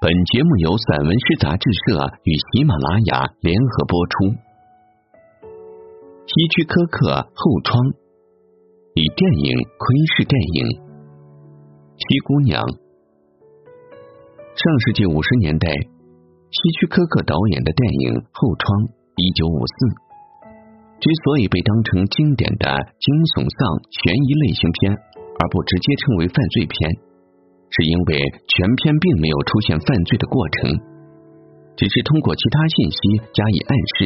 本节目由散文诗杂志社与喜马拉雅联合播出。希区柯克《后窗》以电影窥视电影。西姑娘。上世纪五十年代，希区柯克导演的电影《后窗》一九五四，之所以被当成经典的惊悚丧悬疑类型片，而不直接称为犯罪片。是因为全片并没有出现犯罪的过程，只是通过其他信息加以暗示，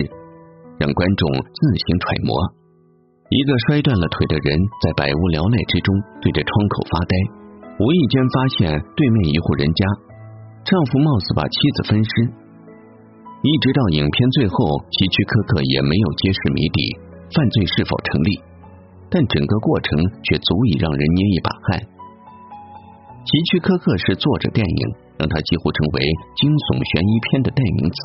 让观众自行揣摩。一个摔断了腿的人在百无聊赖之中对着窗口发呆，无意间发现对面一户人家丈夫貌似把妻子分尸，一直到影片最后，希区柯克也没有揭示谜底，犯罪是否成立，但整个过程却足以让人捏一把汗。希区柯克是作者电影，让他几乎成为惊悚悬疑片的代名词。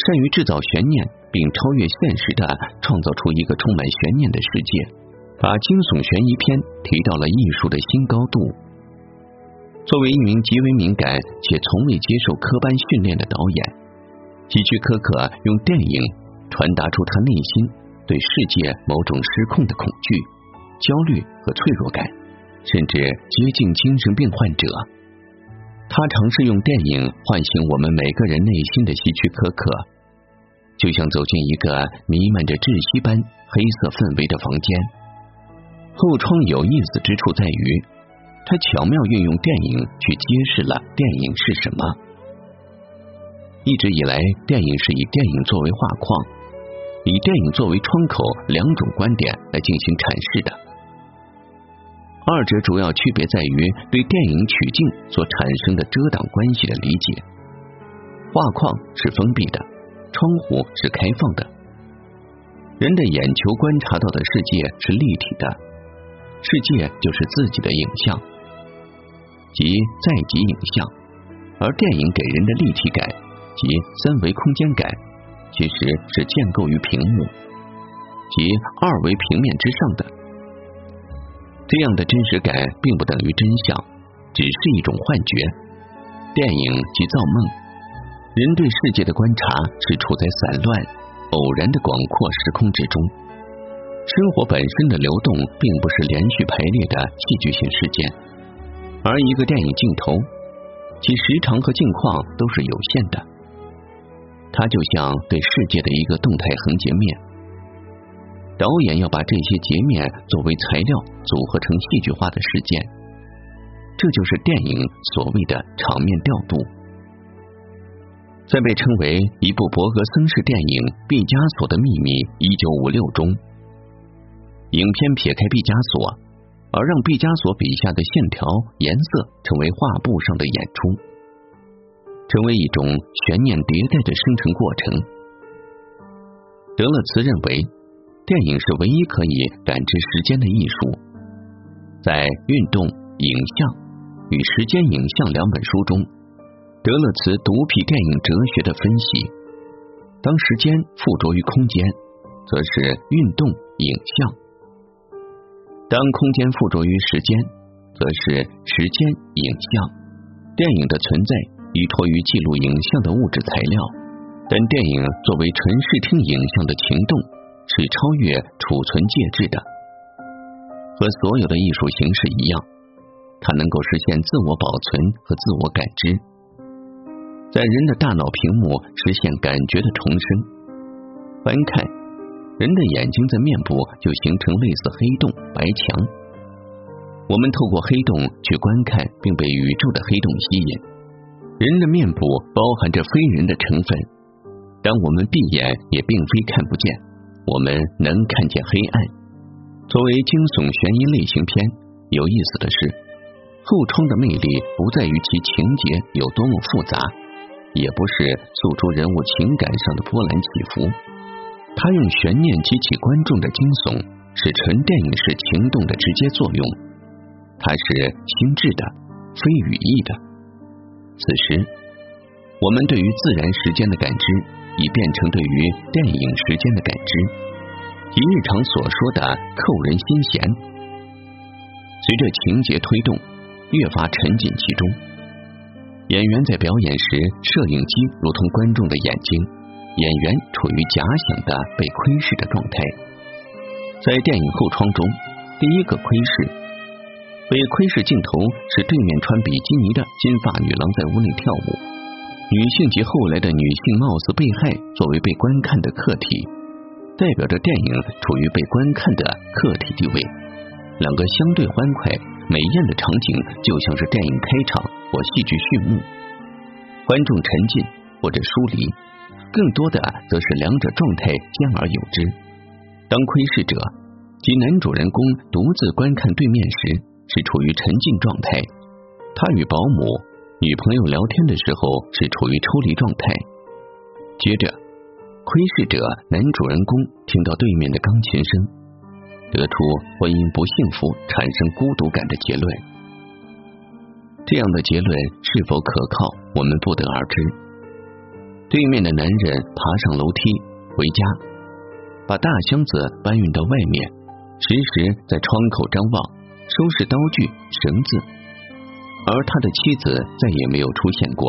善于制造悬念，并超越现实的创造出一个充满悬念的世界，把惊悚悬疑片提到了艺术的新高度。作为一名极为敏感且从未接受科班训练的导演，希区柯克用电影传达出他内心对世界某种失控的恐惧、焦虑和脆弱感。甚至接近精神病患者，他尝试用电影唤醒我们每个人内心的希区柯克，就像走进一个弥漫着窒息般黑色氛围的房间。后窗有意思之处在于，他巧妙运用电影去揭示了电影是什么。一直以来，电影是以电影作为画框，以电影作为窗口两种观点来进行阐释的。二者主要区别在于对电影取景所产生的遮挡关系的理解。画框是封闭的，窗户是开放的。人的眼球观察到的世界是立体的，世界就是自己的影像，即在即影像。而电影给人的立体感及三维空间感，其实是建构于屏幕即二维平面之上的。这样的真实感并不等于真相，只是一种幻觉。电影即造梦，人对世界的观察是处在散乱、偶然的广阔时空之中。生活本身的流动并不是连续排列的戏剧性事件，而一个电影镜头，其时长和镜框都是有限的。它就像对世界的一个动态横截面。导演要把这些截面作为材料组合成戏剧化的事件，这就是电影所谓的场面调度。在被称为一部伯格森式电影《毕加索的秘密》（一九五六）中，影片撇开毕加索，而让毕加索笔下的线条、颜色成为画布上的演出，成为一种悬念迭代的生成过程。德勒茨认为。电影是唯一可以感知时间的艺术。在《运动、影像与时间影像》两本书中，德勒茨独辟电影哲学的分析：当时间附着于空间，则是运动影像；当空间附着于时间，则是时间影像。电影的存在依托于记录影像的物质材料，但电影作为纯视听影像的情动。是超越储存介质的，和所有的艺术形式一样，它能够实现自我保存和自我感知，在人的大脑屏幕实现感觉的重生。翻看，人的眼睛在面部就形成类似黑洞、白墙。我们透过黑洞去观看，并被宇宙的黑洞吸引。人的面部包含着非人的成分，当我们闭眼，也并非看不见。我们能看见黑暗。作为惊悚悬疑类型片，有意思的是，后窗的魅力不在于其情节有多么复杂，也不是诉出人物情感上的波澜起伏。他用悬念激起观众的惊悚，是纯电影式情动的直接作用。它是心智的，非语义的。此时，我们对于自然时间的感知。已变成对于电影时间的感知，以日常所说的扣人心弦。随着情节推动，越发沉浸其中。演员在表演时，摄影机如同观众的眼睛，演员处于假想的被窥视的状态。在电影后窗中，第一个窥视被窥视镜头是对面穿比基尼的金发女郎在屋内跳舞，女性及后来的女性貌似被害作为被观看的客体，代表着电影处于被观看的客体地位。两个相对欢快。美艳的场景就像是电影开场或戏剧序幕，观众沉浸或者疏离，更多的则是两者状态兼而有之。当窥视者及男主人公独自观看对面时，是处于沉浸状态；他与保姆、女朋友聊天的时候，是处于抽离状态。接着，窥视者男主人公听到对面的钢琴声。得出婚姻不幸福、产生孤独感的结论，这样的结论是否可靠，我们不得而知。对面的男人爬上楼梯回家，把大箱子搬运到外面，时时在窗口张望，收拾刀具、绳子，而他的妻子再也没有出现过。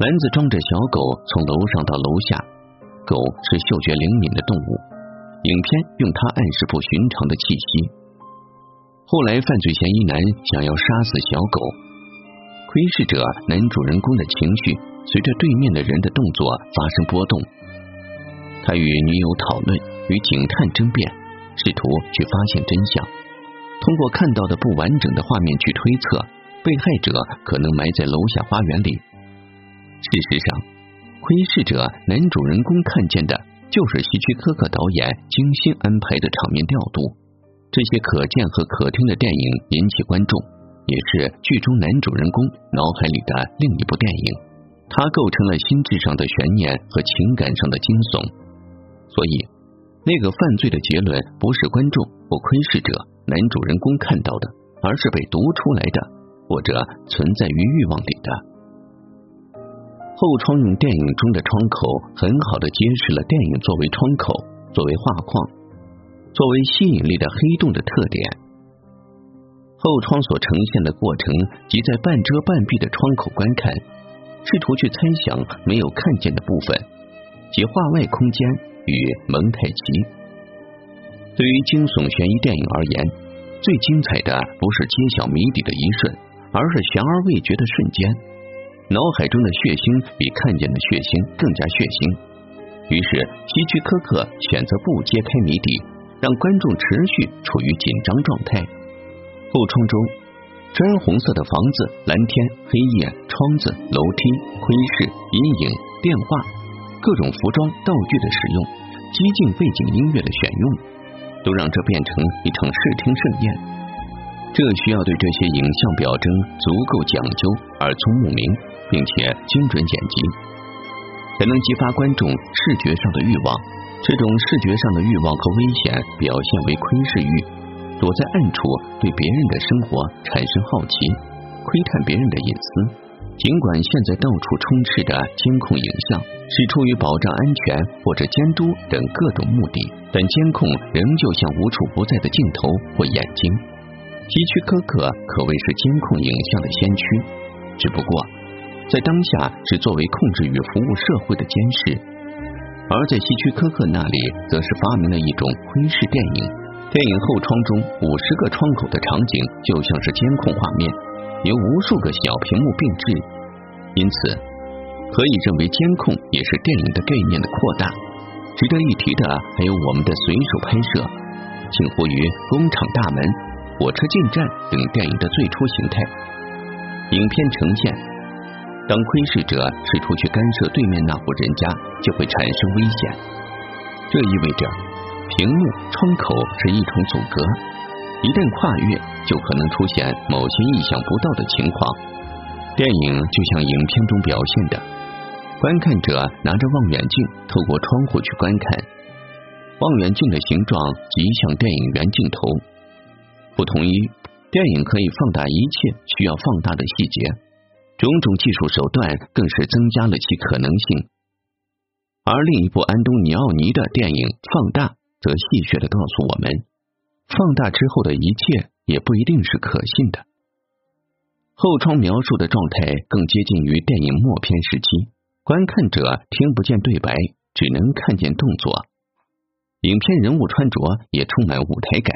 篮子装着小狗从楼上到楼下，狗是嗅觉灵敏的动物。影片用它暗示不寻常的气息。后来，犯罪嫌疑男想要杀死小狗，窥视者男主人公的情绪随着对面的人的动作发生波动。他与女友讨论，与警探争辩，试图去发现真相。通过看到的不完整的画面去推测，被害者可能埋在楼下花园里。事实上，窥视者男主人公看见的。就是希区柯克导演精心安排的场面调度，这些可见和可听的电影引起观众，也是剧中男主人公脑海里的另一部电影。它构成了心智上的悬念和情感上的惊悚。所以，那个犯罪的结论不是观众或窥视者男主人公看到的，而是被读出来的，或者存在于欲望里的。后窗用电影中的窗口，很好的揭示了电影作为窗口、作为画框、作为吸引力的黑洞的特点。后窗所呈现的过程，即在半遮半闭的窗口观看，试图去猜想没有看见的部分，即画外空间与蒙太奇。对于惊悚悬疑电影而言，最精彩的不是揭晓谜底的一瞬，而是悬而未决的瞬间。脑海中的血腥比看见的血腥更加血腥，于是希区柯克选择不揭开谜底，让观众持续处于紧张状态。后窗中，砖红色的房子、蓝天、黑夜、窗子、楼梯、窥视、阴影、电话、各种服装道具的使用、激进背景音乐的选用，都让这变成一场视听盛宴。这需要对这些影像表征足够讲究，耳聪目明。并且精准剪辑，才能激发观众视觉上的欲望。这种视觉上的欲望和危险表现为窥视欲，躲在暗处对别人的生活产生好奇，窥探别人的隐私。尽管现在到处充斥着监控影像，是出于保障安全或者监督等各种目的，但监控仍旧像无处不在的镜头或眼睛。希区柯克可谓是监控影像的先驱，只不过。在当下是作为控制与服务社会的监视，而在希区柯克那里，则是发明了一种窥视电影。电影后窗中五十个窗口的场景就像是监控画面，由无数个小屏幕并置，因此可以认为监控也是电影的概念的扩大。值得一提的还有我们的随手拍摄，近乎于工厂大门、火车进站等电影的最初形态。影片呈现。当窥视者试图去干涉对面那户人家，就会产生危险。这意味着屏幕、窗口是一种阻隔，一旦跨越，就可能出现某些意想不到的情况。电影就像影片中表现的，观看者拿着望远镜透过窗户去观看，望远镜的形状极像电影原镜头。不同于电影可以放大一切需要放大的细节。种种技术手段更是增加了其可能性，而另一部安东尼奥尼的电影《放大》则戏谑的告诉我们，放大之后的一切也不一定是可信的。后窗描述的状态更接近于电影默片时期，观看者听不见对白，只能看见动作。影片人物穿着也充满舞台感。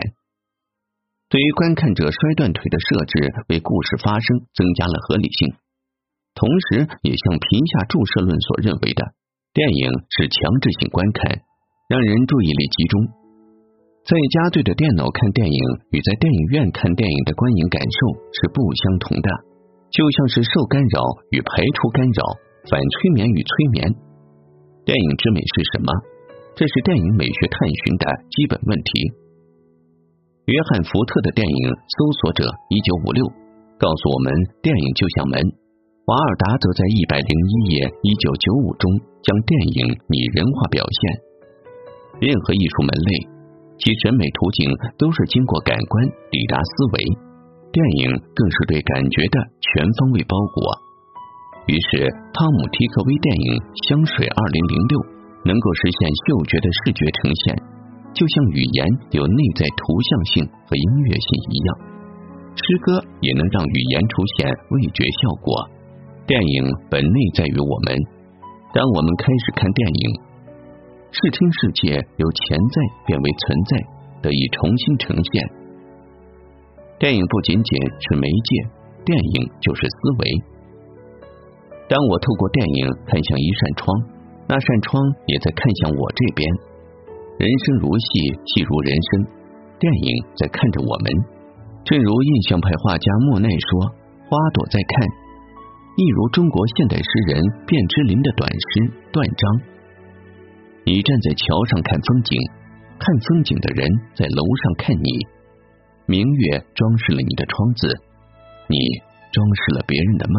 对于观看者摔断腿的设置，为故事发生增加了合理性，同时也像皮下注射论所认为的，电影是强制性观看，让人注意力集中。在家对着电脑看电影与在电影院看电影的观影感受是不相同的，就像是受干扰与排除干扰，反催眠与催眠。电影之美是什么？这是电影美学探寻的基本问题。约翰·福特的电影《搜索者》一九五六告诉我们，电影就像门。瓦尔达则在一百零一页一九九五中将电影拟人化表现。任何艺术门类，其审美途径都是经过感官抵达思维，电影更是对感觉的全方位包裹。于是，汤姆·提克威电影《香水二零零六》能够实现嗅觉的视觉呈现。就像语言有内在图像性和音乐性一样，诗歌也能让语言出现味觉效果。电影本内在于我们，当我们开始看电影，视听世界由潜在变为存在，得以重新呈现。电影不仅仅是媒介，电影就是思维。当我透过电影看向一扇窗，那扇窗也在看向我这边。人生如戏，戏如人生。电影在看着我们，正如印象派画家莫奈说：“花朵在看。”亦如中国现代诗人卞之琳的短诗《断章》。你站在桥上看风景，看风景的人在楼上看你。明月装饰了你的窗子，你装饰了别人的梦。